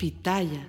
Pitaya.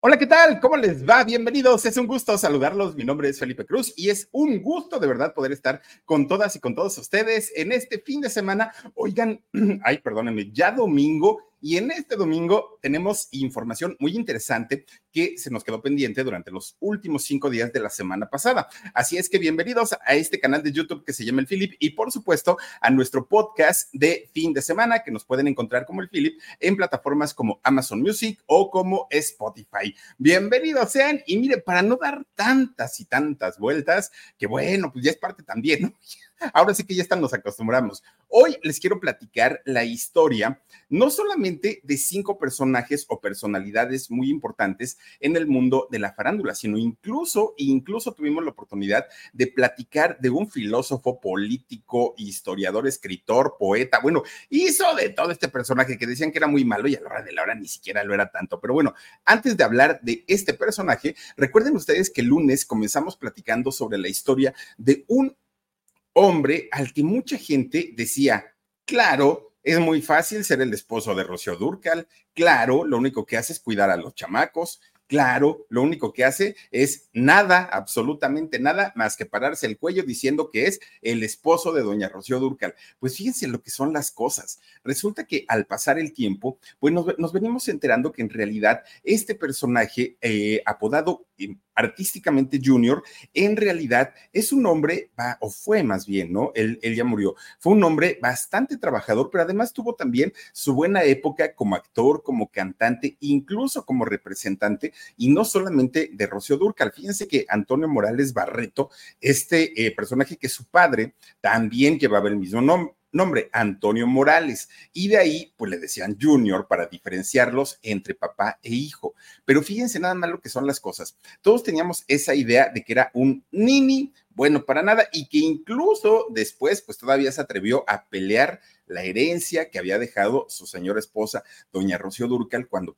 Hola, ¿qué tal? ¿Cómo les va? Bienvenidos. Es un gusto saludarlos. Mi nombre es Felipe Cruz y es un gusto de verdad poder estar con todas y con todos ustedes en este fin de semana. Oigan, ay, perdónenme, ya domingo y en este domingo tenemos información muy interesante que se nos quedó pendiente durante los últimos cinco días de la semana pasada. Así es que bienvenidos a este canal de YouTube que se llama El Philip y por supuesto a nuestro podcast de fin de semana que nos pueden encontrar como El Philip en plataformas como Amazon Music o como Spotify. Bienvenidos sean y mire, para no dar tantas y tantas vueltas, que bueno, pues ya es parte también, ¿no? Ahora sí que ya están, nos acostumbramos. Hoy les quiero platicar la historia, no solamente de cinco personajes o personalidades muy importantes en el mundo de la farándula, sino incluso, incluso tuvimos la oportunidad de platicar de un filósofo político, historiador, escritor, poeta. Bueno, hizo de todo este personaje que decían que era muy malo y a la hora de la hora ni siquiera lo era tanto. Pero bueno, antes de hablar de este personaje, recuerden ustedes que el lunes comenzamos platicando sobre la historia de un hombre al que mucha gente decía, claro, es muy fácil ser el esposo de Rocío Durcal, claro, lo único que hace es cuidar a los chamacos, Claro, lo único que hace es nada, absolutamente nada, más que pararse el cuello diciendo que es el esposo de doña Rocío Durcal. Pues fíjense lo que son las cosas. Resulta que al pasar el tiempo, pues nos, venimos enterando que en realidad este personaje eh, apodado artísticamente Junior, en realidad es un hombre, o fue más bien, ¿no? Él, él ya murió. Fue un hombre bastante trabajador, pero además tuvo también su buena época como actor, como cantante, incluso como representante y no solamente de Rocío Durcal. Fíjense que Antonio Morales Barreto, este eh, personaje que su padre también llevaba el mismo nombre nombre, Antonio Morales. Y de ahí, pues le decían Junior para diferenciarlos entre papá e hijo. Pero fíjense nada más lo que son las cosas. Todos teníamos esa idea de que era un nini, bueno, para nada, y que incluso después, pues todavía se atrevió a pelear la herencia que había dejado su señora esposa, doña Rocío Durcal, cuando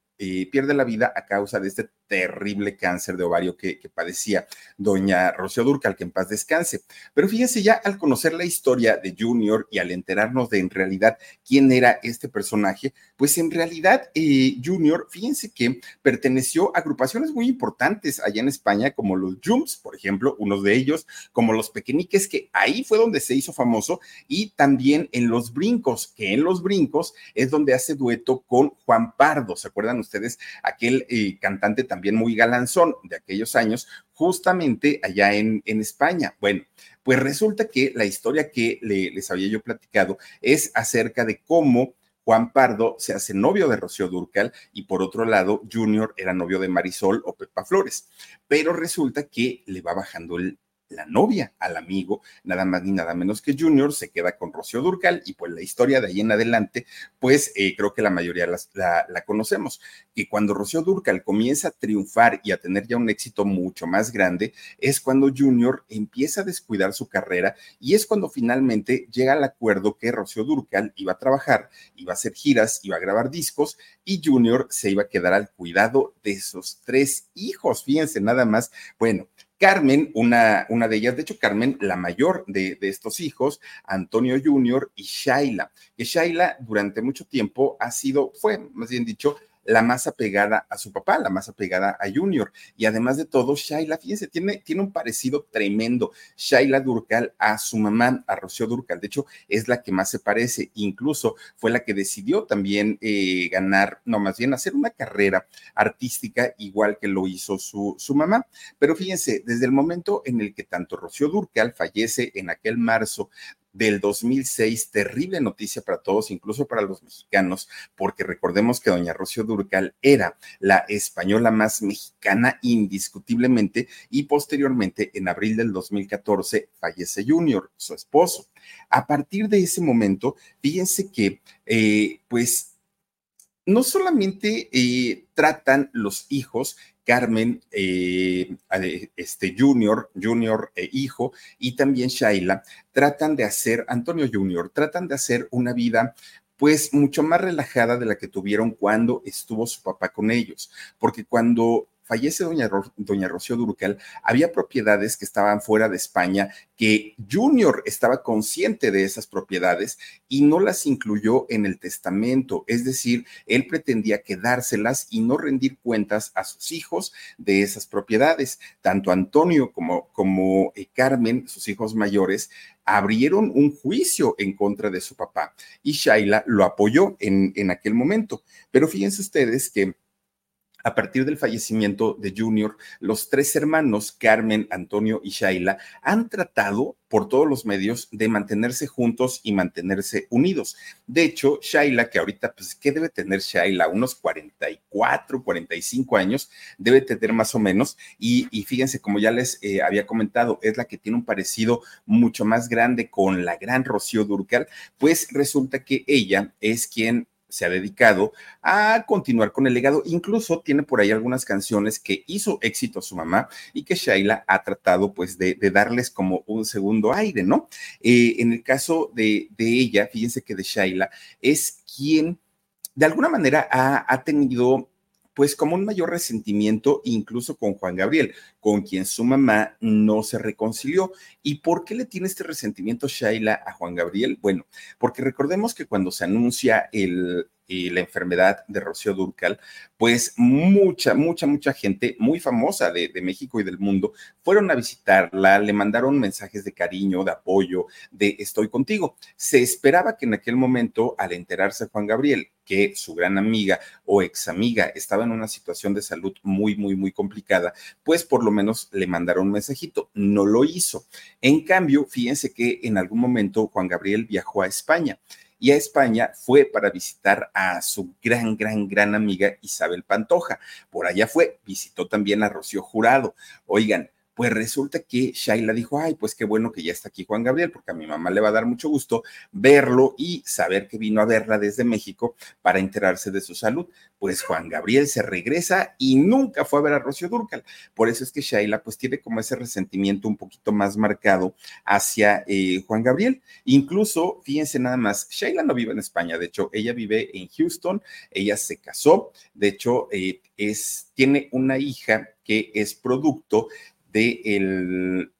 pierde la vida a causa de este terrible cáncer de ovario que, padecía doña Rocío Durcal, que en paz descanse. Pero fíjense ya al conocer la historia de Junior y al enterarnos de en realidad quién era este personaje, pues en realidad eh, Junior, fíjense que perteneció a agrupaciones muy importantes allá en España, como los Jumps, por ejemplo, uno de ellos, como los Pequeñiques, que ahí fue donde se hizo famoso, y también en los Brincos, que en los Brincos es donde hace dueto con Juan Pardo, ¿se acuerdan ustedes? Aquel eh, cantante también muy galanzón de aquellos años, justamente allá en, España. Bueno, pues resulta que la historia que les había yo platicado es acerca de cómo Juan Pardo se hace novio de Rocío Durcal y por otro lado, Junior era novio de Marisol o Pepa Flores. Pero resulta que le va bajando el la novia al amigo, nada más ni nada menos que Junior, se queda con Rocío Durcal y pues la historia de ahí en adelante, pues eh, creo que la mayoría la, la, conocemos, que cuando Rocío Durcal comienza a triunfar y a tener ya un éxito mucho más grande, es cuando Junior empieza a descuidar su carrera y es cuando finalmente llega al acuerdo que Rocío Durcal iba a trabajar, iba a hacer giras, iba a grabar discos y Junior se iba a quedar al cuidado de esos tres hijos, fíjense nada más, bueno, Carmen, una, una de ellas, de hecho, Carmen, la mayor de, estos hijos, Antonio Jr. y Shaila, que Shaila durante mucho tiempo ha sido, fue más bien dicho, la más apegada a su papá, la más apegada a Junior. Y además de todo, Shaila, fíjense, tiene, tiene un parecido tremendo. Shaila Durcal a su mamá, a Rocío Durcal. De hecho, es la que más se parece. Incluso fue la que decidió también eh, ganar, no, más bien hacer una carrera artística igual que lo hizo su, su mamá. Pero fíjense, desde el momento en el que tanto Rocío Durcal fallece en aquel marzo del 2006, terrible noticia para todos, incluso para los mexicanos, porque recordemos que doña Rocío Durcal era la española más mexicana indiscutiblemente y posteriormente, en abril del 2014, fallece Junior, su esposo. A partir de ese momento, fíjense que, eh, pues, no solamente eh, tratan los hijos Carmen, eh, este Junior, Junior e hijo, y también Shaila, tratan de hacer, Antonio Junior, tratan de hacer una vida pues mucho más relajada de la que tuvieron cuando estuvo su papá con ellos, porque cuando fallece doña, doña Rocío Durcal, había propiedades que estaban fuera de España, que Junior estaba consciente de esas propiedades y no las incluyó en el testamento. Es decir, él pretendía quedárselas y no rendir cuentas a sus hijos de esas propiedades. Tanto Antonio como, como eh, Carmen, sus hijos mayores, abrieron un juicio en contra de su papá y Shaila lo apoyó en, en aquel momento. Pero fíjense ustedes que a partir del fallecimiento de Junior, los tres hermanos, Carmen, Antonio y Shaila, han tratado por todos los medios de mantenerse juntos y mantenerse unidos. De hecho, Shaila, que ahorita, pues, ¿qué debe tener Shaila? Unos 44, 45 años, debe tener más o menos. Y, fíjense, como ya les eh, había comentado, es la que tiene un parecido mucho más grande con la gran Rocío Durcal, pues resulta que ella es quien se ha dedicado a continuar con el legado. Incluso tiene por ahí algunas canciones que hizo éxito a su mamá y que Shaila ha tratado pues de, darles como un segundo aire, ¿no? Eh, en el caso de, ella, fíjense que de Shaila es quien de alguna manera ha, ha tenido pues como un mayor resentimiento incluso con Juan Gabriel, con quien su mamá no se reconcilió. ¿Y por qué le tiene este resentimiento Shaila a Juan Gabriel? Bueno, porque recordemos que cuando se anuncia el, la enfermedad de Rocío Durcal, pues mucha, mucha, mucha gente muy famosa de, de, México y del mundo fueron a visitarla, le mandaron mensajes de cariño, de apoyo, de estoy contigo. Se esperaba que en aquel momento, al enterarse Juan Gabriel que su gran amiga o ex amiga estaba en una situación de salud muy, muy, muy complicada, pues por lo menos le mandaron un mensajito. No lo hizo. En cambio, fíjense que en algún momento Juan Gabriel viajó a España y a España fue para visitar a su gran, gran, gran amiga Isabel Pantoja. Por allá fue, visitó también a Rocío Jurado. Oigan, pues resulta que Shaila dijo, ay, pues qué bueno que ya está aquí Juan Gabriel, porque a mi mamá le va a dar mucho gusto verlo y saber que vino a verla desde México para enterarse de su salud. Pues Juan Gabriel se regresa y nunca fue a ver a Rocío Durcal. Por eso es que Shaila pues tiene como ese resentimiento un poquito más marcado hacia eh, Juan Gabriel. Incluso, fíjense nada más, Shaila no vive en España, de hecho, ella vive en Houston, ella se casó, de hecho, eh, es, tiene una hija que es producto de el,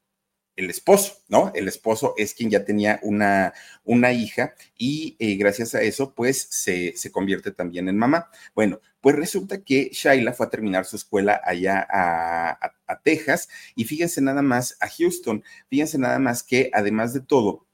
el esposo, ¿no? El esposo es quien ya tenía una, una hija y eh, gracias a eso, pues se, se, convierte también en mamá. Bueno, pues resulta que Shaila fue a terminar su escuela allá a, a Texas y fíjense nada más a Houston, fíjense nada más que además de todo,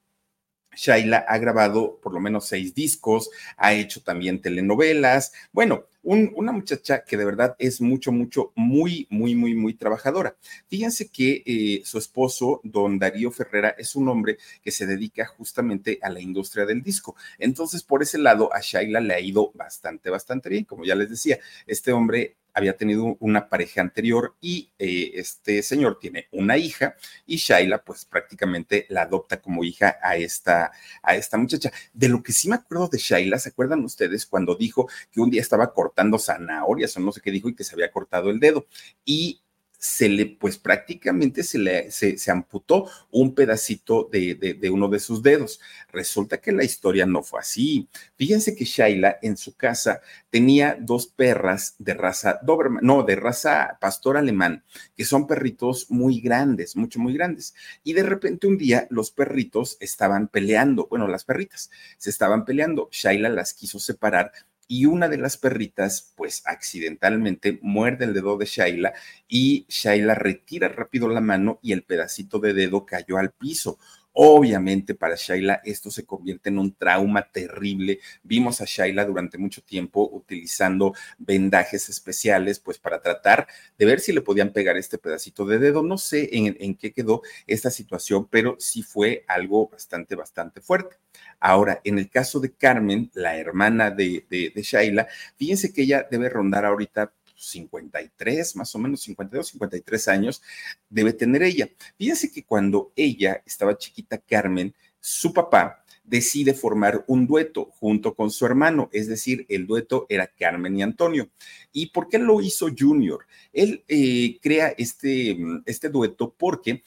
Shaila ha grabado por lo menos seis discos, ha hecho también telenovelas. Bueno, una muchacha que de verdad es mucho, mucho, muy, muy, muy, muy trabajadora. Fíjense que eh, su esposo, don Darío Ferrera, es un hombre que se dedica justamente a la industria del disco. Entonces, por ese lado, a Shaila le ha ido bastante, bastante bien. Como ya les decía, este hombre había tenido una pareja anterior y eh, este señor tiene una hija y Shaila pues prácticamente la adopta como hija a esta, a esta muchacha. De lo que sí me acuerdo de Shaila, ¿se acuerdan ustedes cuando dijo que un día estaba cortando zanahorias o no sé qué dijo y que se había cortado el dedo? Y se le, pues prácticamente se le se, amputó un pedacito de, de, uno de sus dedos. Resulta que la historia no fue así. Fíjense que Shaila en su casa tenía dos perras de raza Doberman, no, de raza pastor alemán, que son perritos muy grandes, mucho, muy grandes. Y de repente un día los perritos estaban peleando, bueno, las perritas se estaban peleando. Shaila las quiso separar y una de las perritas, pues accidentalmente muerde el dedo de Shaila y Shaila retira rápido la mano y el pedacito de dedo cayó al piso. Obviamente para Shaila esto se convierte en un trauma terrible. Vimos a Shaila durante mucho tiempo utilizando vendajes especiales, pues para tratar de ver si le podían pegar este pedacito de dedo. No sé en, qué quedó esta situación, pero sí fue algo bastante, bastante fuerte. Ahora, en el caso de Carmen, la hermana de, de, Shaila, fíjense que ella debe rondar ahorita 53, más o menos 52, 53 años debe tener ella. Fíjense que cuando ella estaba chiquita, Carmen, su papá decide formar un dueto junto con su hermano, es decir, el dueto era Carmen y Antonio. ¿Y por qué lo hizo Junior? Él eh, crea este, este dueto porque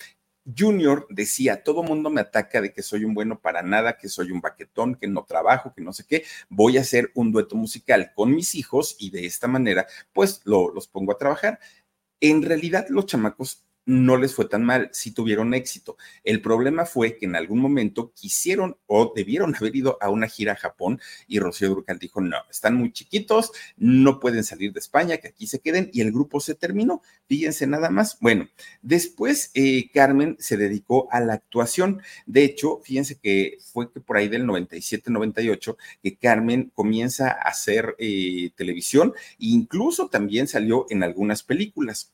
Junior decía, todo mundo me ataca de que soy un bueno para nada, que soy un baquetón, que no trabajo, que no sé qué, voy a hacer un dueto musical con mis hijos y de esta manera, pues los pongo a trabajar. En realidad, los chamacos no les fue tan mal, sí tuvieron éxito. El problema fue que en algún momento quisieron o debieron haber ido a una gira a Japón y Rocío Durcal dijo, no, están muy chiquitos, no pueden salir de España, que aquí se queden y el grupo se terminó. Fíjense nada más. Bueno, después eh, Carmen se dedicó a la actuación. De hecho, fíjense que fue que por ahí del 97-98 que Carmen comienza a hacer eh, televisión e incluso también salió en algunas películas.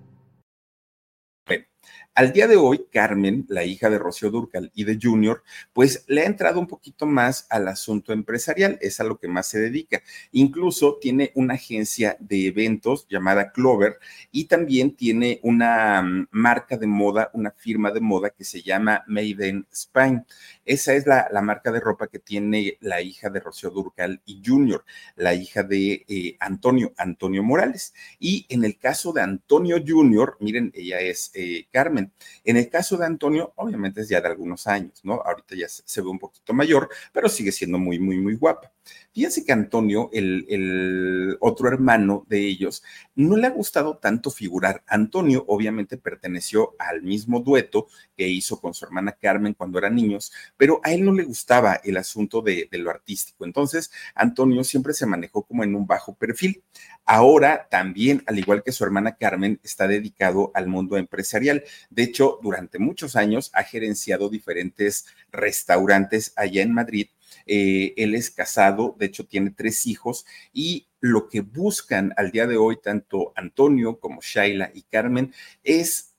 Al día de hoy, Carmen, la hija de Rocío Durcal y de Junior, pues le ha entrado un poquito más al asunto empresarial, es a lo que más se dedica. Incluso tiene una agencia de eventos llamada Clover y también tiene una mm, marca de moda, una firma de moda que se llama Made in Spain. Esa es la, marca de ropa que tiene la hija de Rocío Durcal y Junior, la hija de eh, Antonio, Antonio Morales. Y en el caso de Antonio Junior, miren, ella es eh, Carmen en el caso de Antonio, obviamente es ya de algunos años, ¿no? Ahorita ya se ve un poquito mayor, pero sigue siendo muy, muy, muy guapa. Fíjense que Antonio, el, otro hermano de ellos, no le ha gustado tanto figurar. Antonio obviamente perteneció al mismo dueto que hizo con su hermana Carmen cuando eran niños, pero a él no le gustaba el asunto de, de lo artístico. Entonces, Antonio siempre se manejó como en un bajo perfil. Ahora también, al igual que su hermana Carmen, está dedicado al mundo empresarial. De hecho, durante muchos años ha gerenciado diferentes restaurantes allá en Madrid eh, él es casado, de hecho tiene tres hijos y lo que buscan al día de hoy tanto Antonio como Shaila y Carmen es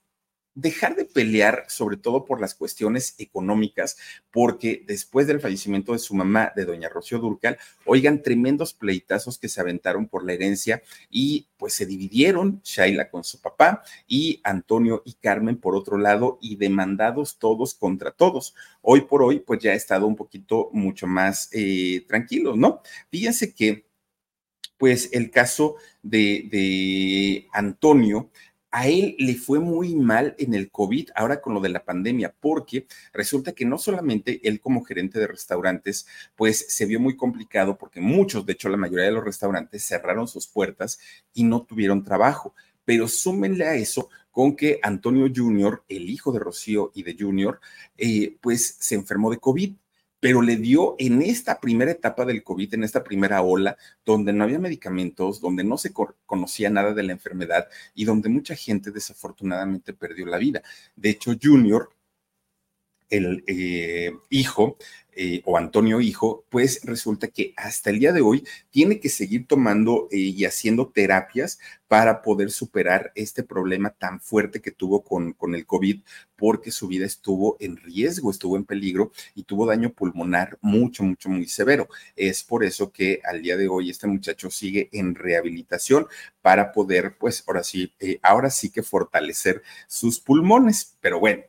dejar de pelear, sobre todo por las cuestiones económicas, porque después del fallecimiento de su mamá, de doña Rocío Durcal, oigan, tremendos pleitazos que se aventaron por la herencia y pues se dividieron Shaila con su papá y Antonio y Carmen por otro lado y demandados todos contra todos. Hoy por hoy, pues ya ha estado un poquito mucho más eh, tranquilo, ¿no? Fíjense que pues el caso de, de Antonio a él le fue muy mal en el COVID, ahora con lo de la pandemia, porque resulta que no solamente él como gerente de restaurantes, pues se vio muy complicado porque muchos, de hecho la mayoría de los restaurantes cerraron sus puertas y no tuvieron trabajo. Pero súmenle a eso con que Antonio Junior, el hijo de Rocío y de Junior, eh, pues se enfermó de COVID pero le dio en esta primera etapa del COVID, en esta primera ola, donde no había medicamentos, donde no se conocía nada de la enfermedad y donde mucha gente desafortunadamente perdió la vida. De hecho, Junior, el eh, hijo, eh, o Antonio Hijo, pues resulta que hasta el día de hoy tiene que seguir tomando eh, y haciendo terapias para poder superar este problema tan fuerte que tuvo con, con el COVID, porque su vida estuvo en riesgo, estuvo en peligro y tuvo daño pulmonar mucho, mucho, muy severo. Es por eso que al día de hoy este muchacho sigue en rehabilitación para poder, pues ahora sí, ahora sí que fortalecer sus pulmones. Pero bueno,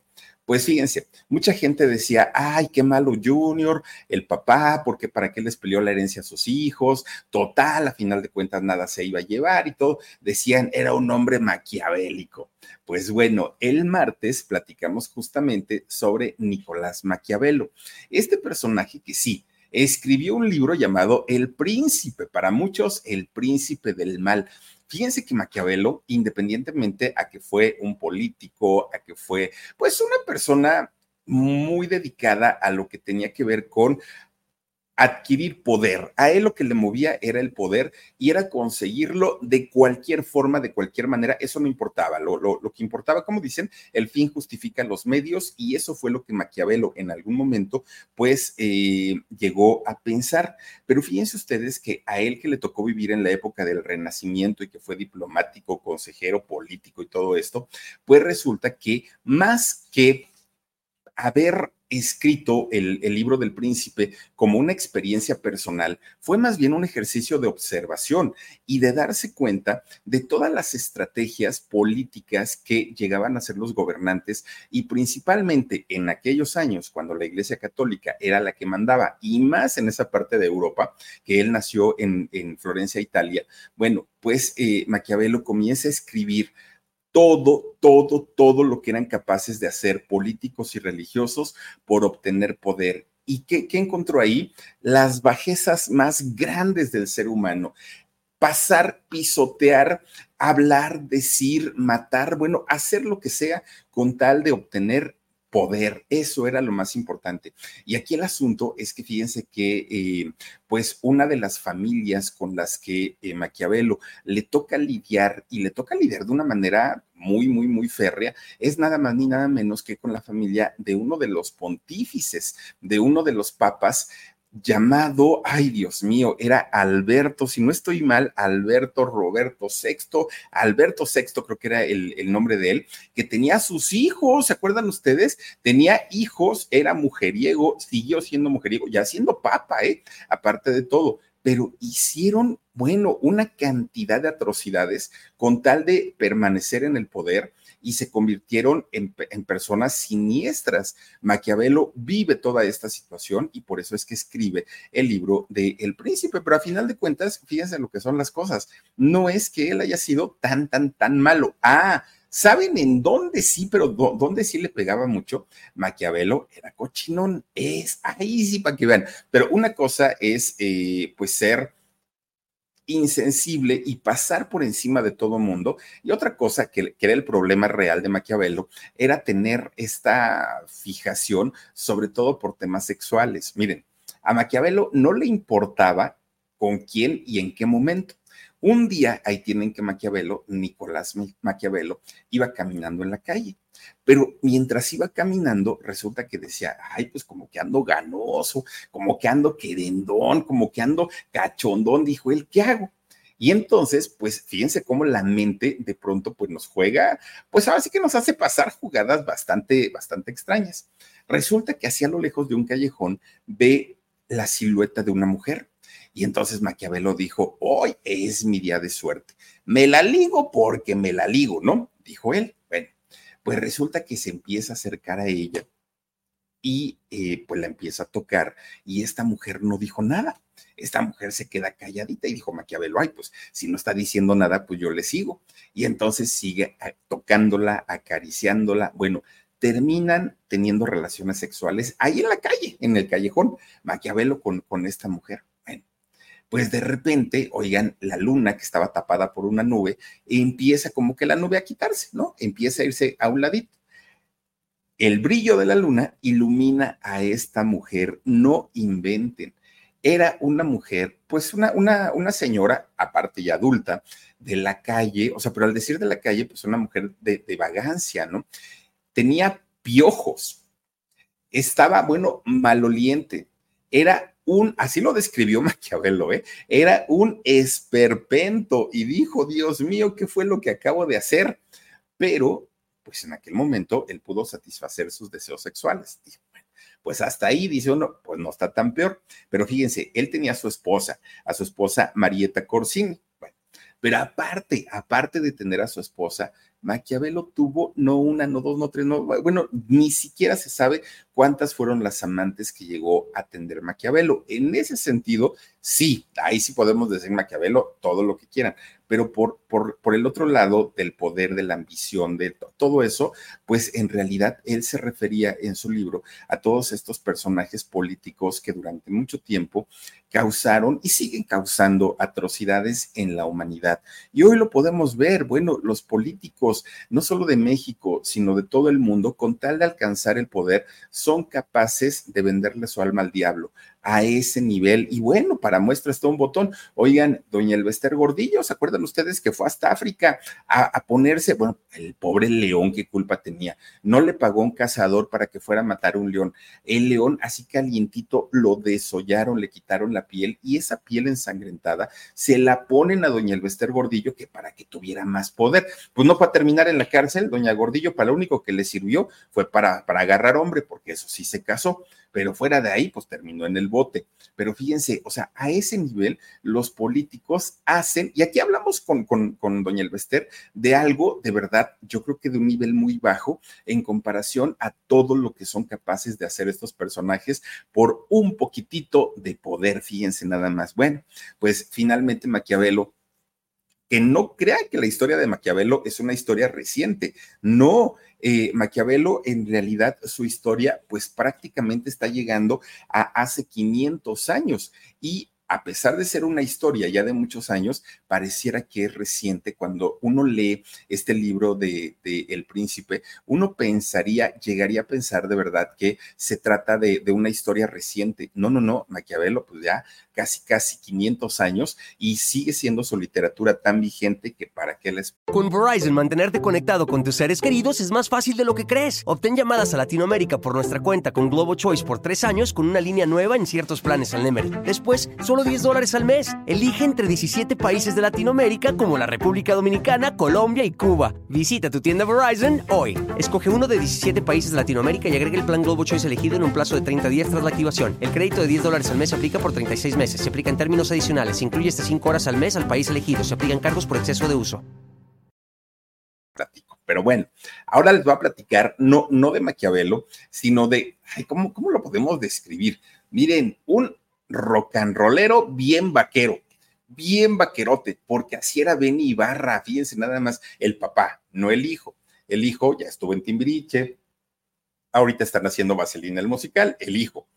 Pues fíjense, mucha gente decía, ay, qué malo Junior, el papá, porque para qué les peleó la herencia a sus hijos, total, a final de cuentas nada se iba a llevar y todo. Decían, era un hombre maquiavélico. Pues bueno, el martes platicamos justamente sobre Nicolás Maquiavelo. Este personaje que sí, escribió un libro llamado El Príncipe, para muchos el príncipe del mal. Fíjense que Maquiavelo, independientemente a que fue un político, a que fue pues una persona muy dedicada a lo que tenía que ver con adquirir poder. A él lo que le movía era el poder y era conseguirlo de cualquier forma, de cualquier manera. Eso no importaba. Lo, lo, que importaba, como dicen, el fin justifica los medios y eso fue lo que Maquiavelo en algún momento pues eh, llegó a pensar. Pero fíjense ustedes que a él que le tocó vivir en la época del Renacimiento y que fue diplomático, consejero, político y todo esto, pues resulta que más que haber escrito el, libro del príncipe como una experiencia personal fue más bien un ejercicio de observación y de darse cuenta de todas las estrategias políticas que llegaban a ser los gobernantes y principalmente en aquellos años cuando la Iglesia Católica era la que mandaba y más en esa parte de Europa, que él nació en, Florencia, Italia. Bueno, pues eh, Maquiavelo comienza a escribir todo, todo, todo lo que eran capaces de hacer políticos y religiosos por obtener poder. ¿Y qué, encontró ahí? Las bajezas más grandes del ser humano. Pasar, pisotear, hablar, decir, matar, bueno, hacer lo que sea con tal de obtener poder. Eso era lo más importante. Y aquí el asunto es que fíjense que, eh, pues, una de las familias con las que eh, Maquiavelo le toca lidiar y le toca lidiar de una manera muy, muy, muy férrea, es nada más ni nada menos que con la familia de uno de los pontífices, de uno de los papas llamado, ay Dios mío, era Alberto, si no estoy mal, Alberto Roberto VI, Alberto VI creo que era el, nombre de él, que tenía sus hijos, ¿se acuerdan ustedes? Tenía hijos, era mujeriego, siguió siendo mujeriego, ya siendo papa, ¿eh? Aparte de todo, pero hicieron, bueno, una cantidad de atrocidades con tal de permanecer en el poder y se convirtieron en, personas siniestras. Maquiavelo vive toda esta situación y por eso es que escribe el libro de El Príncipe, pero a final de cuentas, fíjense lo que son las cosas. No es que él haya sido tan, tan, tan malo. Ah, ¿Saben en dónde sí, pero dónde sí le pegaba mucho? Maquiavelo era cochinón, es ahí sí para que vean. Pero una cosa es, eh, pues, ser insensible y pasar por encima de todo mundo. Y otra cosa que, que, era el problema real de Maquiavelo era tener esta fijación, sobre todo por temas sexuales. Miren, a Maquiavelo no le importaba con quién y en qué momento. Un día, ahí tienen que Maquiavelo, Nicolás Maquiavelo, iba caminando en la calle, pero mientras iba caminando, resulta que decía, ay, pues como que ando ganoso, como que ando querendón, como que ando cachondón, dijo él, ¿qué hago? Y entonces, pues fíjense cómo la mente de pronto pues nos juega, pues ahora sí que nos hace pasar jugadas bastante, bastante extrañas. Resulta que hacia lo lejos de un callejón ve la silueta de una mujer y entonces Maquiavelo dijo, hoy es mi día de suerte. Me la ligo porque me la ligo, ¿no? Dijo él. Bueno, pues resulta que se empieza a acercar a ella y eh, pues la empieza a tocar y esta mujer no dijo nada. Esta mujer se queda calladita y dijo Maquiavelo, ay, pues si no está diciendo nada, pues yo le sigo. Y entonces sigue ah, tocándola, acariciándola. Bueno, terminan teniendo relaciones sexuales ahí en la calle, en el callejón, Maquiavelo con, con esta mujer pues de repente, oigan, la luna que estaba tapada por una nube, empieza como que la nube a quitarse, ¿no? Empieza a irse a un ladito. El brillo de la luna ilumina a esta mujer, no inventen. Era una mujer, pues una, una, una señora, aparte ya adulta, de la calle, o sea, pero al decir de la calle, pues una mujer de, de vagancia, ¿no? Tenía piojos, estaba, bueno, maloliente, era un, así lo describió Maquiavelo, ¿eh? era un esperpento y dijo, Dios mío, ¿qué fue lo que acabo de hacer? Pero, pues en aquel momento él pudo satisfacer sus deseos sexuales. pues hasta ahí dice uno, pues no está tan peor. Pero fíjense, él tenía a su esposa, a su esposa Marieta Corsini. Bueno, pero aparte, aparte de tener a su esposa, Maquiavelo tuvo no una, no dos, no tres, no, bueno, ni siquiera se sabe cuántas fueron las amantes que llegó a atender Maquiavelo. En ese sentido, sí, ahí sí podemos decir Maquiavelo todo lo que quieran, pero por, por, por el otro lado del poder, de la ambición, de todo eso, pues en realidad él se refería en su libro a todos estos personajes políticos que durante mucho tiempo causaron y siguen causando atrocidades en la humanidad. Y hoy lo podemos ver, bueno, los políticos, no solo de México, sino de todo el mundo, con tal de alcanzar el poder, son capaces de venderle su alma al diablo a ese nivel. Y bueno, para muestra está un botón. Oigan, doña Elvester Gordillo, ¿se acuerdan ustedes que fue hasta África a, ponerse? Bueno, el pobre león, ¿qué culpa tenía? No le pagó un cazador para que fuera a matar un león. El león, así calientito, lo desollaron, le quitaron la piel y esa piel ensangrentada se la ponen a doña Elvester Gordillo que para que tuviera más poder. Pues no para terminar en la cárcel, doña Gordillo, para lo único que le sirvió fue para, para agarrar hombre, porque eso sí se casó pero fuera de ahí, pues terminó en el bote. Pero fíjense, o sea, a ese nivel los políticos hacen, y aquí hablamos con, con, doña Elvester de algo de verdad, yo creo que de un nivel muy bajo en comparación a todo lo que son capaces de hacer estos personajes por un poquitito de poder, fíjense nada más. Bueno, pues finalmente Maquiavelo que no crea que la historia de Maquiavelo es una historia reciente. No, eh, Maquiavelo en realidad su historia pues prácticamente está llegando a hace 500 años y a pesar de ser una historia ya de muchos años, pareciera que es reciente. Cuando uno lee este libro de, El Príncipe, uno pensaría, llegaría a pensar de verdad que se trata de, de, una historia reciente. No, no, no, Maquiavelo, pues ya casi, casi 500 años y sigue siendo su literatura tan vigente que para qué les... Con Verizon, mantenerte conectado con tus seres queridos es más fácil de lo que crees. Obtén llamadas a Latinoamérica por nuestra cuenta con Globo Choice por tres años con una línea nueva en ciertos planes al Nemery. Después, solo 10 dólares al mes. Elige entre 17 países de Latinoamérica como la República Dominicana, Colombia y Cuba. Visita tu tienda Verizon hoy. Escoge uno de 17 países de Latinoamérica y agrega el plan Globo Choice elegido en un plazo de 30 días tras la activación. El crédito de 10 dólares al mes aplica por 36 meses. Se aplica en términos adicionales. Se incluye hasta 5 horas al mes al país elegido. Se aplican cargos por exceso de uso. Pero bueno, ahora les voy a platicar no, no de Maquiavelo, sino de, ¿cómo, ¿cómo lo podemos describir? Miren, un rock and rollero bien vaquero, bien vaquerote, porque así era Benny Ibarra, fíjense nada más, el papá, no el hijo. El hijo ya estuvo en Timbiriche, ahorita están haciendo Vaselina el musical, el hijo.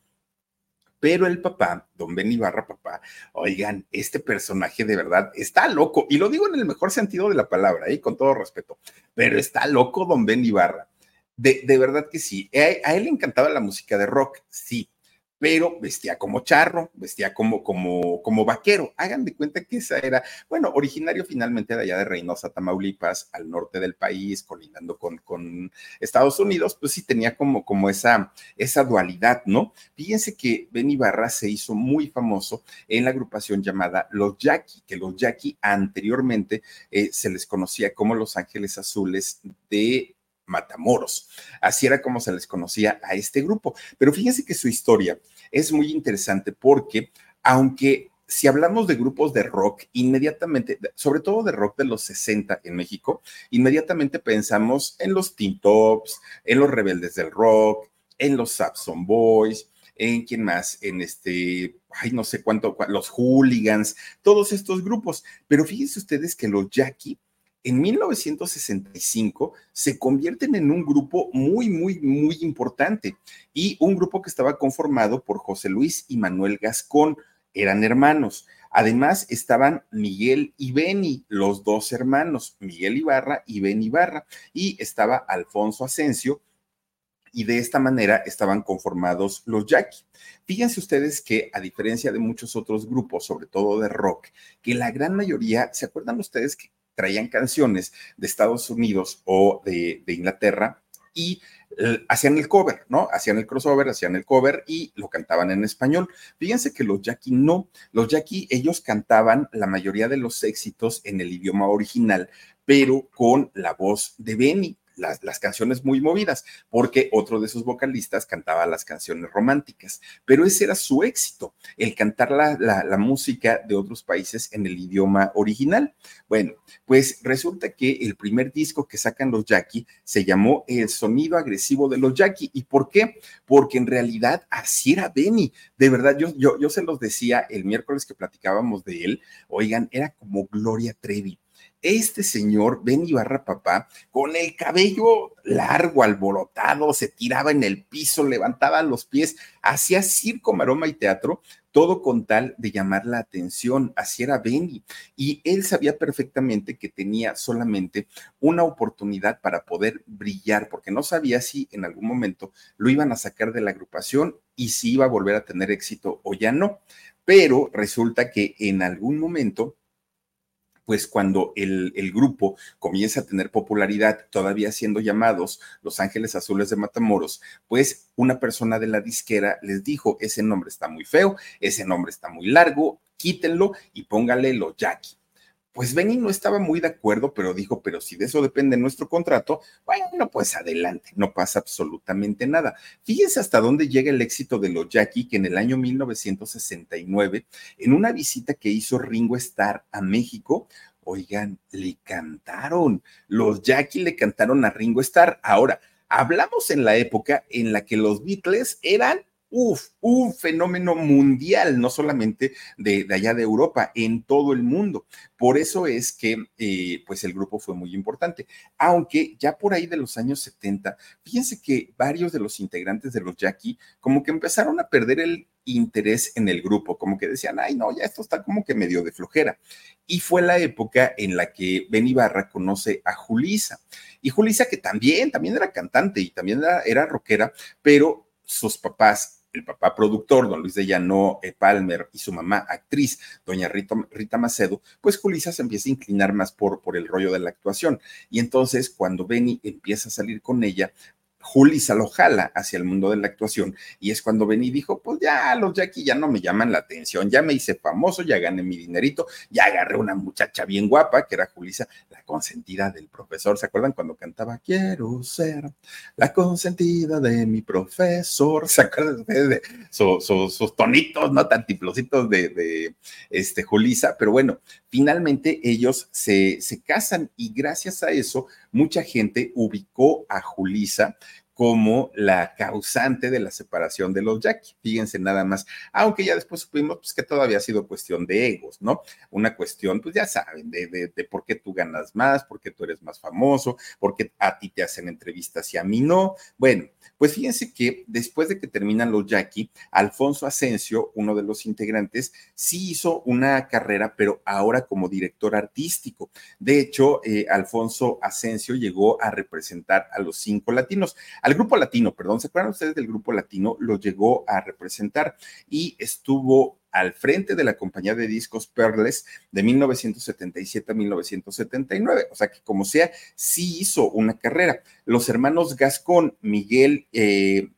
Pero el papá, don Benny Ibarra, papá, oigan, este personaje de verdad está loco, y lo digo en el mejor sentido de la palabra, ¿eh? con todo respeto, pero está loco don Benny Ibarra. De, de verdad que sí. A, a él le encantaba la música de rock, sí, pero vestía como charro, vestía como, como, como vaquero. Hagan de cuenta que esa era, bueno, originario finalmente de allá de Reynosa, Tamaulipas, al norte del país, colindando con, con Estados Unidos, pues sí tenía como, como esa, esa dualidad, ¿no? Fíjense que Ben Ibarra se hizo muy famoso en la agrupación llamada Los Jackie, que los Jackie anteriormente eh, se les conocía como Los Ángeles Azules de Matamoros. Así era como se les conocía a este grupo. Pero fíjense que su historia es muy interesante porque, aunque si hablamos de grupos de rock, inmediatamente, sobre todo de rock de los 60 en México, inmediatamente pensamos en los Teen Tops, en los Rebeldes del Rock, en los Sapson Boys, en quién más, en este, ay, no sé cuánto, los Hooligans, todos estos grupos. Pero fíjense ustedes que los Jackie en 1965 se convierten en un grupo muy, muy, muy importante y un grupo que estaba conformado por José Luis y Manuel Gascón, eran hermanos. Además estaban Miguel y Beni, los dos hermanos, Miguel Ibarra y Ben Ibarra, y estaba Alfonso Asensio, y de esta manera estaban conformados los Jackie. Fíjense ustedes que a diferencia de muchos otros grupos, sobre todo de rock, que la gran mayoría, ¿se acuerdan ustedes que traían canciones de Estados Unidos o de, Inglaterra y eh, hacían el cover, ¿no? Hacían el crossover, hacían el cover y lo cantaban en español. Fíjense que los Jackie no, los Jackie ellos cantaban la mayoría de los éxitos en el idioma original, pero con la voz de Benny las, canciones muy movidas, porque otro de sus vocalistas cantaba las canciones románticas, pero ese era su éxito, el cantar la, la, música de otros países en el idioma original. Bueno, pues resulta que el primer disco que sacan los Jackie se llamó El sonido agresivo de los Jackie. ¿Y por qué? Porque en realidad así era Benny. De verdad, yo, yo, yo se los decía el miércoles que platicábamos de él, oigan, era como Gloria Trevi este señor, Ben Ibarra Papá, con el cabello largo, alborotado, se tiraba en el piso, levantaba los pies, hacía circo, maroma y teatro, todo con tal de llamar la atención. Así era Benny. Y él sabía perfectamente que tenía solamente una oportunidad para poder brillar, porque no sabía si en algún momento lo iban a sacar de la agrupación y si iba a volver a tener éxito o ya no. Pero resulta que en algún momento pues cuando el, grupo comienza a tener popularidad, todavía siendo llamados Los Ángeles Azules de Matamoros, pues una persona de la disquera les dijo, ese nombre está muy feo, ese nombre está muy largo, quítenlo y póngale lo Jackie. Pues Benny no estaba muy de acuerdo, pero dijo, pero si de eso depende nuestro contrato, bueno, pues adelante, no pasa absolutamente nada. Fíjense hasta dónde llega el éxito de los Jackie, que en el año 1969, en una visita que hizo Ringo Starr a México, oigan, le cantaron, los Jackie le cantaron a Ringo Starr. Ahora, hablamos en la época en la que los Beatles eran uf, un fenómeno mundial, no solamente de, allá de Europa, en todo el mundo. Por eso es que, eh, pues, el grupo fue muy importante. Aunque ya por ahí de los años 70, fíjense que varios de los integrantes de los Jackie como que empezaron a perder el interés en el grupo, como que decían, ay, no, ya esto está como que medio de flojera. Y fue la época en la que Ben Ibarra conoce a Julisa. Y Julisa, que también, también era cantante y también era, era rockera, pero sus papás el papá productor, don Luis de Llano eh, Palmer, y su mamá actriz, doña Rita, Macedo, pues Julissa se empieza a inclinar más por, por el rollo de la actuación. Y entonces, cuando Benny empieza a salir con ella, Julissa lo jala hacia el mundo de la actuación y es cuando Benny dijo, pues ya los Jackie ya no me llaman la atención, ya me hice famoso, ya gané mi dinerito, ya agarré una muchacha bien guapa que era Julissa, la consentida del profesor. ¿Se acuerdan cuando cantaba Quiero ser la consentida de mi profesor? ¿Se acuerdan de sus tonitos, no tan tiplositos de, de este, Julissa? Pero bueno, finalmente ellos se, se casan y gracias a eso mucha gente ubicó a Julisa como la causante de la separación de los Jackie. Fíjense nada más, aunque ya después supimos pues, que todavía ha sido cuestión de egos, ¿no? Una cuestión, pues ya saben, de, de, de, por qué tú ganas más, por qué tú eres más famoso, por qué a ti te hacen entrevistas y a mí no. Bueno, pues fíjense que después de que terminan los Jackie, Alfonso Asensio, uno de los integrantes, sí hizo una carrera, pero ahora como director artístico. De hecho, eh, Alfonso Asensio llegó a representar a los cinco latinos, al grupo latino, perdón, ¿se acuerdan ustedes del grupo latino? Lo llegó a representar y estuvo al frente de la compañía de discos Perles de 1977 a 1979. O sea que como sea, sí hizo una carrera. Los hermanos Gascón, Miguel, eh,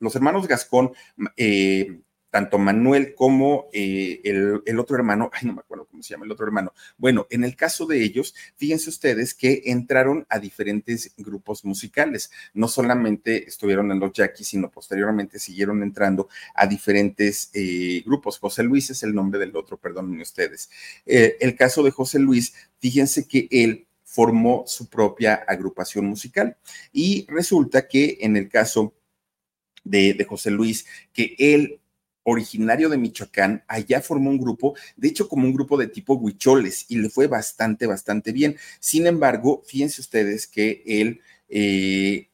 los hermanos Gascón, eh, tanto Manuel como eh, el, otro hermano, ay, no me acuerdo cómo se llama el otro hermano. Bueno, en el caso de ellos, fíjense ustedes que entraron a diferentes grupos musicales. No solamente estuvieron en los Jackies, sino posteriormente siguieron entrando a diferentes eh, grupos. José Luis es el nombre del otro, perdónenme ustedes. Eh, el caso de José Luis, fíjense que él formó su propia agrupación musical y resulta que en el caso de, de José Luis, que él originario de Michoacán, allá formó un grupo, de hecho como un grupo de tipo huicholes, y le fue bastante, bastante bien. Sin embargo, fíjense ustedes que él eh,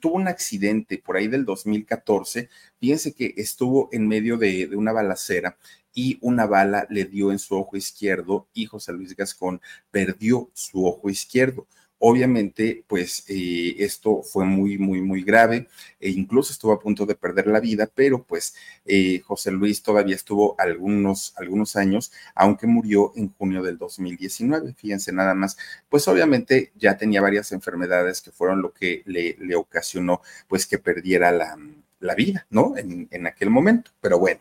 tuvo un accidente por ahí del 2014, fíjense que estuvo en medio de, de una balacera y una bala le dio en su ojo izquierdo y José Luis Gascón perdió su ojo izquierdo. Obviamente, pues eh, esto fue muy, muy, muy grave e incluso estuvo a punto de perder la vida, pero pues eh, José Luis todavía estuvo algunos, algunos años, aunque murió en junio del 2019. Fíjense nada más, pues obviamente ya tenía varias enfermedades que fueron lo que le, le ocasionó pues que perdiera la, la vida, ¿no? En, en aquel momento. Pero bueno.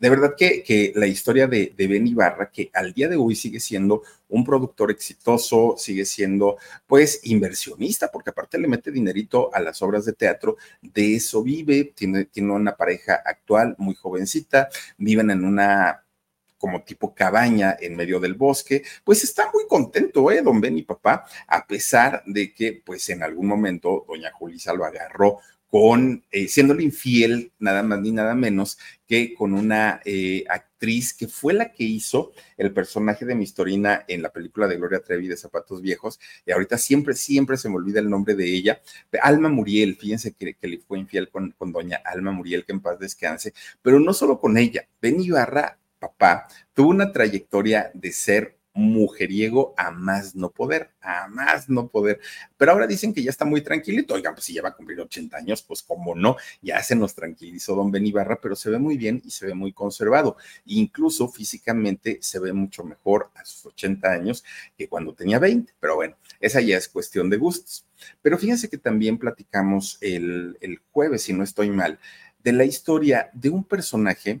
De verdad que, que la historia de, de Ben Ibarra, que al día de hoy sigue siendo un productor exitoso, sigue siendo pues inversionista, porque aparte le mete dinerito a las obras de teatro, de eso vive, tiene, tiene una pareja actual muy jovencita, viven en una como tipo cabaña en medio del bosque, pues está muy contento, ¿eh? Don Ben y papá, a pesar de que, pues en algún momento, doña Julisa lo agarró con, eh, siéndole infiel, nada más ni nada menos que con una eh, actriz que fue la que hizo el personaje de Mistorina en la película de Gloria Trevi de Zapatos Viejos, y ahorita siempre, siempre se me olvida el nombre de ella, Alma Muriel, fíjense que, que le fue infiel con, con doña Alma Muriel, que en paz descanse, pero no solo con ella, Ben Ibarra, papá, tuvo una trayectoria de ser mujeriego a más no poder, a más no poder. Pero ahora dicen que ya está muy tranquilito. Oigan, pues si ya va a cumplir 80 años, pues como no, ya se nos tranquilizó don Benibarra, pero se ve muy bien y se ve muy conservado. Incluso físicamente se ve mucho mejor a sus 80 años que cuando tenía 20. Pero bueno, esa ya es cuestión de gustos. Pero fíjense que también platicamos el, el jueves, si no estoy mal, de la historia de un personaje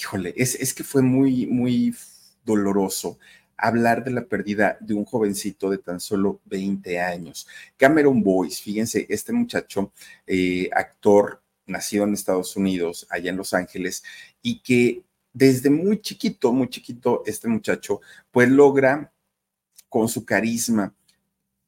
Híjole, es, es que fue muy, muy doloroso hablar de la pérdida de un jovencito de tan solo 20 años. Cameron Boyce, fíjense, este muchacho, eh, actor nacido en Estados Unidos, allá en Los Ángeles, y que desde muy chiquito, muy chiquito, este muchacho, pues logra con su carisma,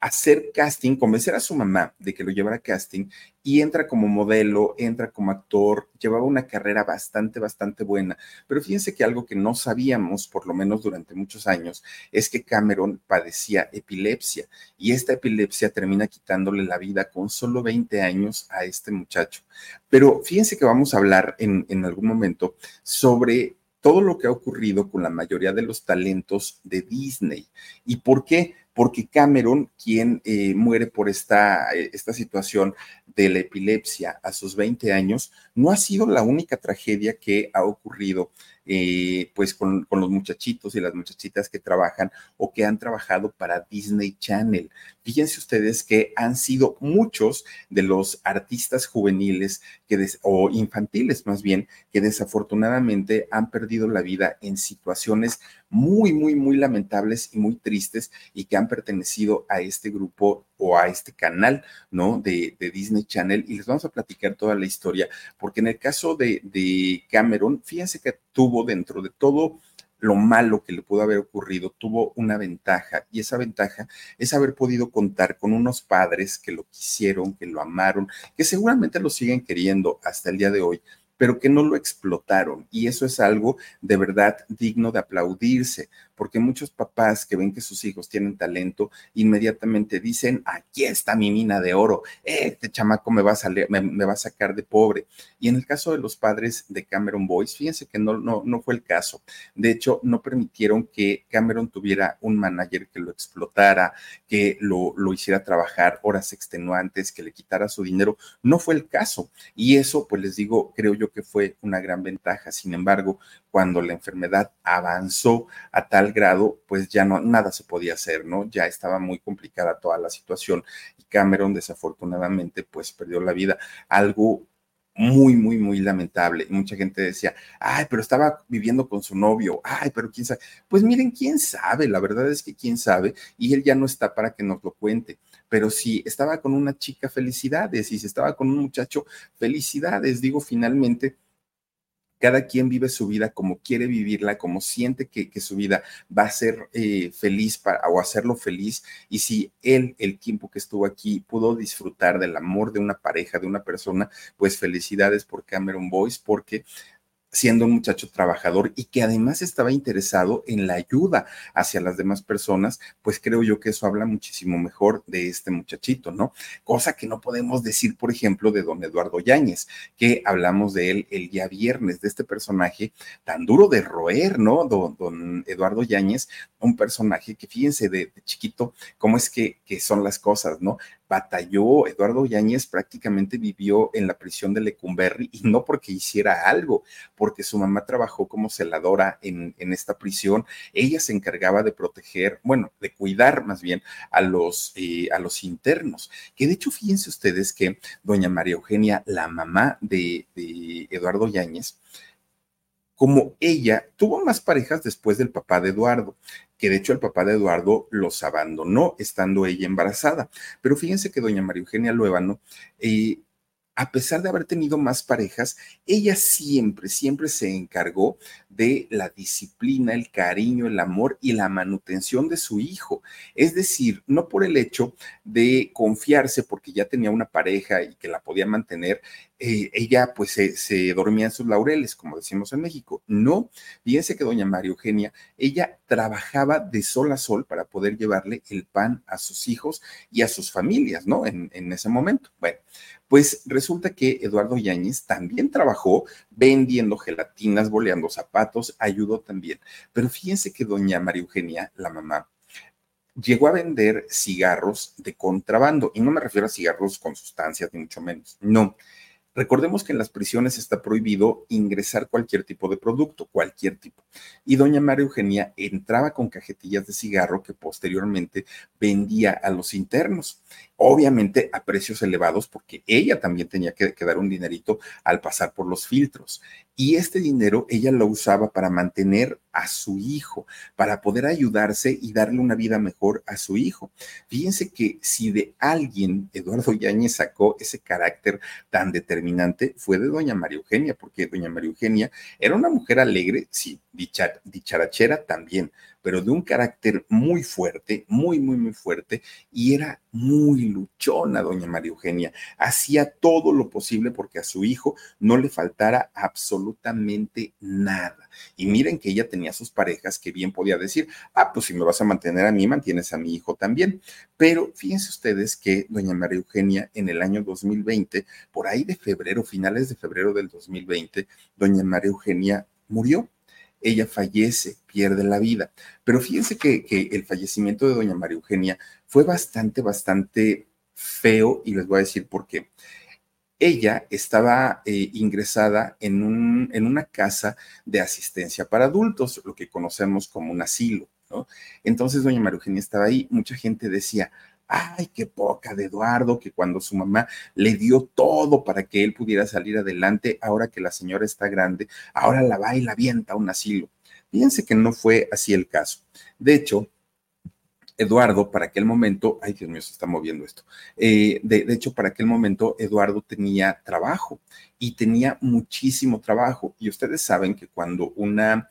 hacer casting, convencer a su mamá de que lo llevara a casting y entra como modelo, entra como actor, llevaba una carrera bastante, bastante buena. Pero fíjense que algo que no sabíamos, por lo menos durante muchos años, es que Cameron padecía epilepsia y esta epilepsia termina quitándole la vida con solo 20 años a este muchacho. Pero fíjense que vamos a hablar en, en algún momento sobre todo lo que ha ocurrido con la mayoría de los talentos de Disney. ¿Y por qué? porque Cameron, quien eh, muere por esta, eh, esta situación de la epilepsia a sus 20 años, no ha sido la única tragedia que ha ocurrido eh, pues con, con, los muchachitos y las muchachitas que trabajan o que han trabajado para Disney Channel. Fíjense ustedes que han sido muchos de los artistas juveniles que o infantiles más bien que desafortunadamente han perdido la vida en situaciones muy, muy, muy lamentables y muy tristes y que han pertenecido a este grupo o a este canal, ¿no? De, Disney Channel. Y les vamos a platicar toda la historia, porque en el caso de, de Cameron, fíjense que tuvo dentro de todo lo malo que le pudo haber ocurrido, tuvo una ventaja y esa ventaja es haber podido contar con unos padres que lo quisieron, que lo amaron, que seguramente lo siguen queriendo hasta el día de hoy, pero que no lo explotaron. Y eso es algo de verdad digno de aplaudirse, porque muchos papás que ven que sus hijos tienen talento, inmediatamente dicen, aquí está mi mina de oro, este chamaco me va a, salir, me, va a sacar de pobre. Y en el caso de los padres de Cameron Boyce, fíjense que no, no, no fue el caso. De hecho, no permitieron que Cameron tuviera un manager que lo explotara, que lo, lo hiciera trabajar horas extenuantes, que le quitara su dinero. No fue el caso. Y eso, pues les digo, creo yo que fue una gran ventaja. Sin embargo, cuando la enfermedad avanzó a tal grado, pues ya no, nada se podía hacer, ¿no? Ya estaba muy complicada toda la situación y Cameron desafortunadamente pues perdió la vida. Algo muy, muy, muy lamentable. Y mucha gente decía, ay, pero estaba viviendo con su novio, ay, pero quién sabe. Pues miren, quién sabe, la verdad es que quién sabe, y él ya no está para que nos lo cuente. Pero si estaba con una chica, felicidades, y si estaba con un muchacho, felicidades. Digo, finalmente, cada quien vive su vida como quiere vivirla, como siente que, su vida va a ser eh, feliz para, o hacerlo feliz. Y si él, el tiempo que estuvo aquí, pudo disfrutar del amor de una pareja, de una persona, pues felicidades por Cameron Boyce, porque siendo un muchacho trabajador y que además estaba interesado en la ayuda hacia las demás personas, pues creo yo que eso habla muchísimo mejor de este muchachito, ¿no? Cosa que no podemos decir, por ejemplo, de don Eduardo Yáñez, que hablamos de él el día viernes, de este personaje tan duro de roer, ¿no? Don, Eduardo Yáñez, un personaje que fíjense de, chiquito cómo es que, que son las cosas, ¿no? Batalló, Eduardo Yáñez prácticamente vivió en la prisión de Lecumberri y no porque hiciera algo, porque su mamá trabajó como celadora en, en esta prisión. Ella se encargaba de proteger, bueno, de cuidar más bien a los, eh, a los internos. Que de hecho, fíjense ustedes que doña María Eugenia, la mamá de, de Eduardo Yáñez, como ella tuvo más parejas después del papá de Eduardo, que de hecho el papá de Eduardo los abandonó estando ella embarazada. Pero fíjense que doña María Eugenia Luébano eh, a pesar de haber tenido más parejas, ella siempre, siempre se encargó de la disciplina, el cariño, el amor y la manutención de su hijo. Es decir, no por el hecho de confiarse porque ya tenía una pareja y que la podía mantener, eh, ella pues se, dormía en sus laureles, como decimos en México. No, fíjense que doña María Eugenia, ella trabajaba de sol a sol para poder llevarle el pan a sus hijos y a sus familias, ¿no? En, en ese momento. Bueno, pues resulta que Eduardo Yáñez también trabajó vendiendo gelatinas, boleando zapatos, ayudó también. Pero fíjense que doña María Eugenia, la mamá, llegó a vender cigarros de contrabando. Y no me refiero a cigarros con sustancias, ni mucho menos. No, Recordemos que en las prisiones está prohibido ingresar cualquier tipo de producto, cualquier tipo. Y doña María Eugenia entraba con cajetillas de cigarro que posteriormente vendía a los internos, obviamente a precios elevados porque ella también tenía que, dar un dinerito al pasar por los filtros. Y este dinero ella lo usaba para mantener a su hijo, para poder ayudarse y darle una vida mejor a su hijo. Fíjense que si de alguien Eduardo Yáñez sacó ese carácter tan determinante, fue de doña María Eugenia, porque doña María Eugenia era una mujer alegre, sí, dicharachera también, pero de un carácter muy fuerte, muy, muy, muy fuerte, y era muy luchona, doña María Eugenia. Hacía todo lo posible porque a su hijo no le faltara absolutamente nada. Y miren que ella tenía sus parejas que bien podía decir, ah, pues si me vas a mantener a mí, mantienes a mi hijo también. Pero fíjense ustedes que doña María Eugenia en el año 2020, por ahí de febrero, finales de febrero del 2020, doña María Eugenia murió ella fallece, pierde la vida. Pero fíjense que, el fallecimiento de doña María Eugenia fue bastante, bastante feo y les voy a decir por qué. Ella estaba eh, ingresada en, un, en una casa de asistencia para adultos, lo que conocemos como un asilo. Entonces doña María Eugenia estaba ahí, mucha gente decía, ay, qué poca de Eduardo, que cuando su mamá le dio todo para que él pudiera salir adelante, ahora que la señora está grande, ahora la va y la avienta a un asilo. Fíjense que no fue así el caso. De hecho, Eduardo, para aquel momento, ay Dios mío, se está moviendo esto. Eh, de, de, hecho, para aquel momento, Eduardo tenía trabajo y tenía muchísimo trabajo. Y ustedes saben que cuando una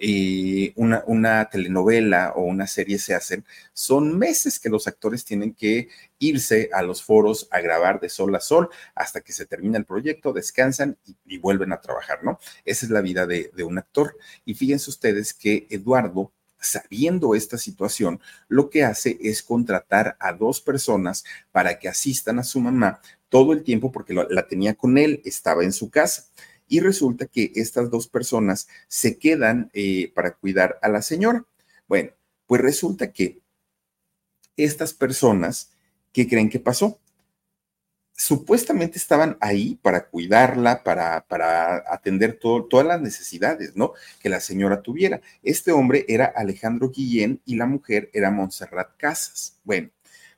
eh, una, telenovela o una serie se hacen, son meses que los actores tienen que irse a los foros a grabar de sol a sol hasta que se termina el proyecto, descansan y, vuelven a trabajar, ¿no? Esa es la vida de un actor. Y fíjense ustedes que Eduardo sabiendo esta situación, lo que hace es contratar a dos personas para que asistan a su mamá todo el tiempo porque la tenía con él, estaba en su casa y resulta que estas dos personas se quedan eh, para cuidar a la señora. Bueno, pues resulta que estas personas, ¿qué creen que pasó? Supuestamente estaban ahí para cuidarla, para, para atender todas las necesidades, ¿no? Que la señora tuviera. Este hombre era Alejandro Guillén y la mujer era Montserrat Casas. Bueno,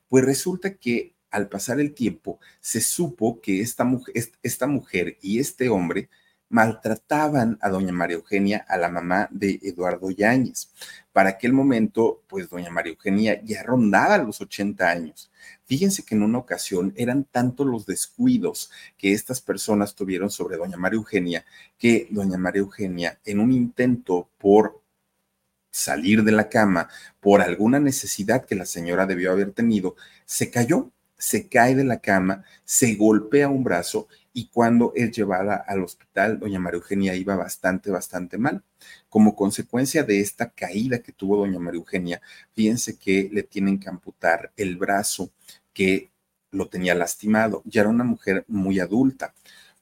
pues resulta que al pasar el tiempo se supo que esta esta mujer y este hombre maltrataban a doña María Eugenia, a la mamá de Eduardo Yáñez. Para aquel momento, pues doña María Eugenia ya rondaba los 80 años. Fíjense que en una ocasión eran tantos los descuidos que estas personas tuvieron sobre doña María Eugenia que doña María Eugenia, en un intento por salir de la cama, por alguna necesidad que la señora debió haber tenido, se cayó se cae de la cama, se golpea un brazo y cuando es llevada al hospital, doña María Eugenia iba bastante, bastante mal. Como consecuencia de esta caída que tuvo doña María Eugenia, fíjense que le tienen que amputar el brazo que lo tenía lastimado. Ya era una mujer muy adulta.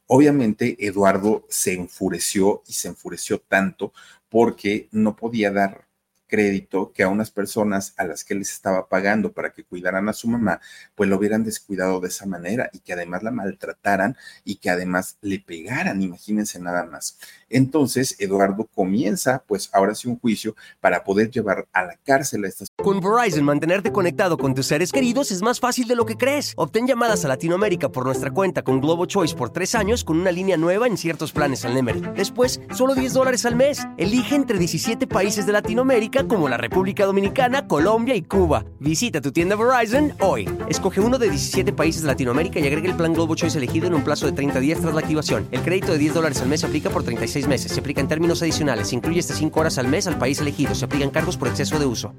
Obviamente Eduardo se enfureció y se enfureció tanto porque no podía dar crédito que a unas personas a las que les estaba pagando para que cuidaran a su mamá, pues lo hubieran descuidado de esa manera y que además la maltrataran y que además le pegaran, imagínense nada más. Entonces, Eduardo comienza, pues ahora sí, un juicio para poder llevar a la cárcel a estas. Con Verizon, mantenerte conectado con tus seres queridos es más fácil de lo que crees. Obtén llamadas a Latinoamérica por nuestra cuenta con Globo Choice por tres años con una línea nueva en ciertos planes al Nemery. Después, solo 10 dólares al mes. Elige entre 17 países de Latinoamérica como la República Dominicana, Colombia y Cuba. Visita tu tienda Verizon hoy. Escoge uno de 17 países de Latinoamérica y agrega el plan Globo Choice elegido en un plazo de 30 días tras la activación. El crédito de 10 dólares al mes se aplica por 36 meses. Se aplica en términos adicionales. Se incluye hasta 5 horas al mes al país elegido. Se aplican cargos por exceso de uso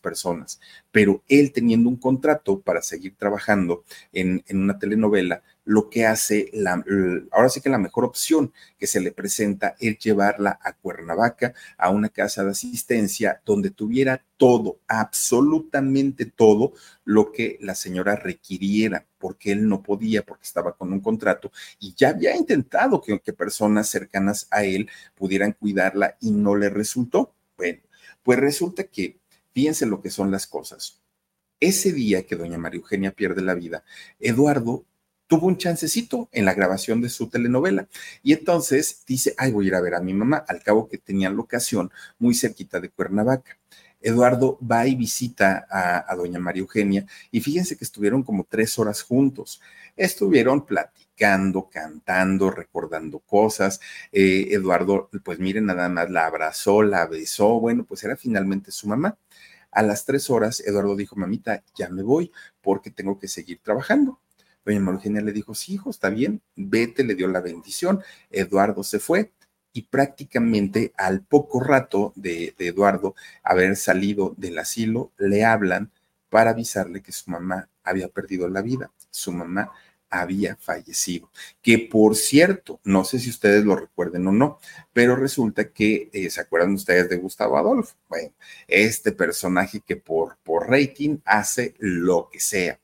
personas, pero él teniendo un contrato para seguir trabajando en, en, una telenovela, lo que hace, la, ahora sí que la mejor opción que se le presenta es llevarla a Cuernavaca, a una casa de asistencia donde tuviera todo, absolutamente todo lo que la señora requiriera, porque él no podía, porque estaba con un contrato y ya había intentado que, que personas cercanas a él pudieran cuidarla y no le resultó. Bueno, pues resulta que Fíjense lo que son las cosas. Ese día que doña María Eugenia pierde la vida, Eduardo tuvo un chancecito en la grabación de su telenovela. Y entonces dice, ay, voy a ir a ver a mi mamá, al cabo que tenían locación muy cerquita de Cuernavaca. Eduardo va y visita a, doña María Eugenia y fíjense que estuvieron como tres horas juntos. Estuvieron platicando, cantando, recordando cosas. Eh, Eduardo, pues miren, nada más la abrazó, la besó. Bueno, pues era finalmente su mamá. A las tres horas, Eduardo dijo, mamita, ya me voy porque tengo que seguir trabajando. Doña María le dijo, sí, hijo, está bien, vete, le dio la bendición. Eduardo se fue y prácticamente al poco rato de, de Eduardo haber salido del asilo, le hablan para avisarle que su mamá había perdido la vida. Su mamá había fallecido. Que por cierto, no sé si ustedes lo recuerden o no, pero resulta que, eh, ¿se acuerdan ustedes de Gustavo Adolfo? Bueno, este personaje que por, por rating hace lo que sea.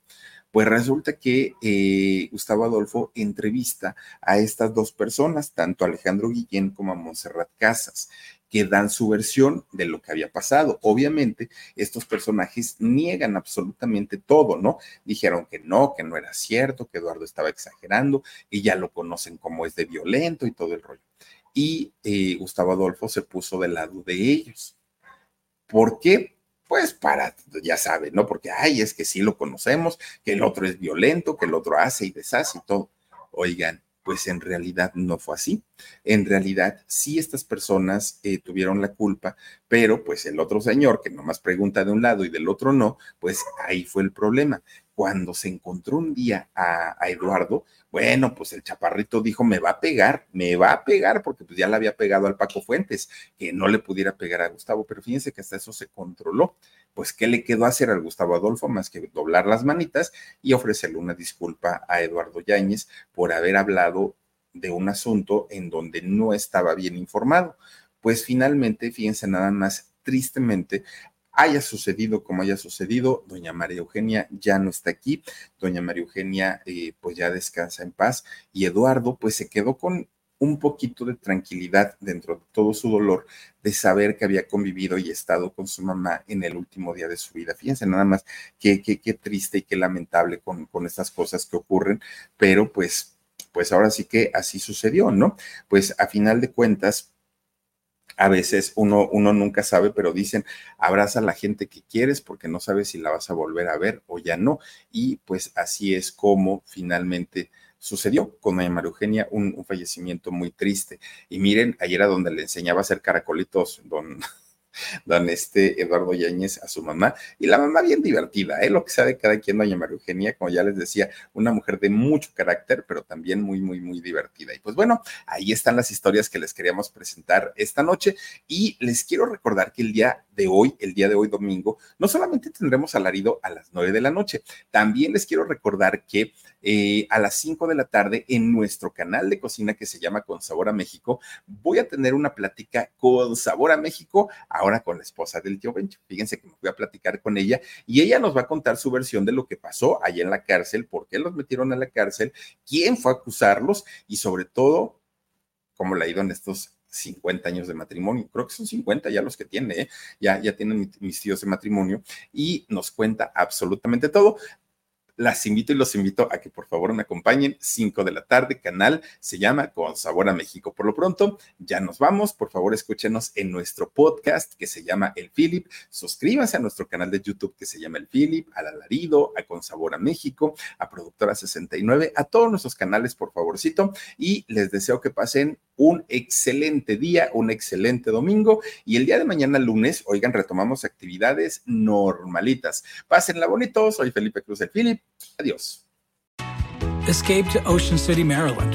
Pues resulta que eh, Gustavo Adolfo entrevista a estas dos personas, tanto a Alejandro Guillén como a Montserrat Casas que dan su versión de lo que había pasado. Obviamente, estos personajes niegan absolutamente todo, ¿no? Dijeron que no, que no era cierto, que Eduardo estaba exagerando y ya lo conocen como es de violento y todo el rollo. Y eh, Gustavo Adolfo se puso del lado de ellos. ¿Por qué? Pues para, ya saben, ¿no? Porque, ay, es que sí lo conocemos, que el otro es violento, que el otro hace y deshace y todo. Oigan, pues en realidad no fue así. En realidad sí estas personas eh, tuvieron la culpa, pero pues el otro señor que nomás pregunta de un lado y del otro no, pues ahí fue el problema. Cuando se encontró un día a, Eduardo, bueno, pues el chaparrito dijo, me va a pegar, me va a pegar, porque pues ya le había pegado al Paco Fuentes, que no le pudiera pegar a Gustavo, pero fíjense que hasta eso se controló pues ¿qué le quedó hacer al Gustavo Adolfo más que doblar las manitas y ofrecerle una disculpa a Eduardo Yáñez por haber hablado de un asunto en donde no estaba bien informado? Pues finalmente, fíjense nada más, tristemente, haya sucedido como haya sucedido, doña María Eugenia ya no está aquí, doña María Eugenia eh, pues ya descansa en paz y Eduardo pues se quedó con un poquito de tranquilidad dentro de todo su dolor de saber que había convivido y estado con su mamá en el último día de su vida. Fíjense nada más qué, qué, qué triste y qué lamentable con, con estas cosas que ocurren, pero pues, pues ahora sí que así sucedió, ¿no? Pues a final de cuentas, a veces uno, uno nunca sabe, pero dicen, abraza a la gente que quieres porque no sabes si la vas a volver a ver o ya no. Y pues así es como finalmente sucedió con María Eugenia un, fallecimiento muy triste. Y miren, ayer era donde le enseñaba a hacer caracolitos, don, don este Eduardo Yáñez a su mamá, y la mamá bien divertida, ¿eh? lo que sabe cada quien, doña María Eugenia, como ya les decía, una mujer de mucho carácter, pero también muy, muy, muy divertida. Y pues bueno, ahí están las historias que les queríamos presentar esta noche, y les quiero recordar que el día de hoy, el día de hoy domingo, no solamente tendremos alarido a las 9 de la noche, también les quiero recordar que eh, a las 5 de la tarde en nuestro canal de cocina que se llama Con Sabor a México, voy a tener una plática con Sabor a México, ahora con la esposa del tío Bencho. Fíjense que me voy a platicar con ella y ella nos va a contar su versión de lo que pasó allá en la cárcel, por qué los metieron a la cárcel, quién fue a acusarlos y sobre todo cómo le ha ido en estos 50 años de matrimonio, creo que son 50 ya los que tiene, ¿eh? ya, ya tienen mis tíos de matrimonio y nos cuenta absolutamente todo las invito y los invito a que por favor me acompañen. 5 de la tarde, canal se llama Con Sabor a México. Por lo pronto, ya nos vamos. Por favor, escúchenos en nuestro podcast que se llama El Philip. Suscríbanse a nuestro canal de YouTube que se llama El Philip, al Alarido, a Con Sabor a México, a Productora 69, a todos nuestros canales, por favorcito. Y les deseo que pasen un excelente día, un excelente domingo. Y el día de mañana, lunes, oigan, retomamos actividades normalitas. Pásenla bonito. Soy Felipe Cruz El Philip. Adiós. Escape to Ocean City, Maryland,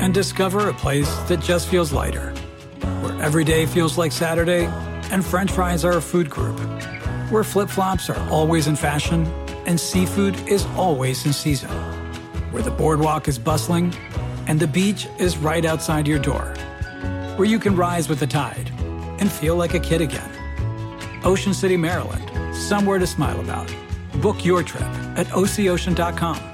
and discover a place that just feels lighter, where every day feels like Saturday, and French fries are a food group, where flip flops are always in fashion, and seafood is always in season, where the boardwalk is bustling, and the beach is right outside your door, where you can rise with the tide and feel like a kid again. Ocean City, Maryland, somewhere to smile about. Book your trip at oceocean.com.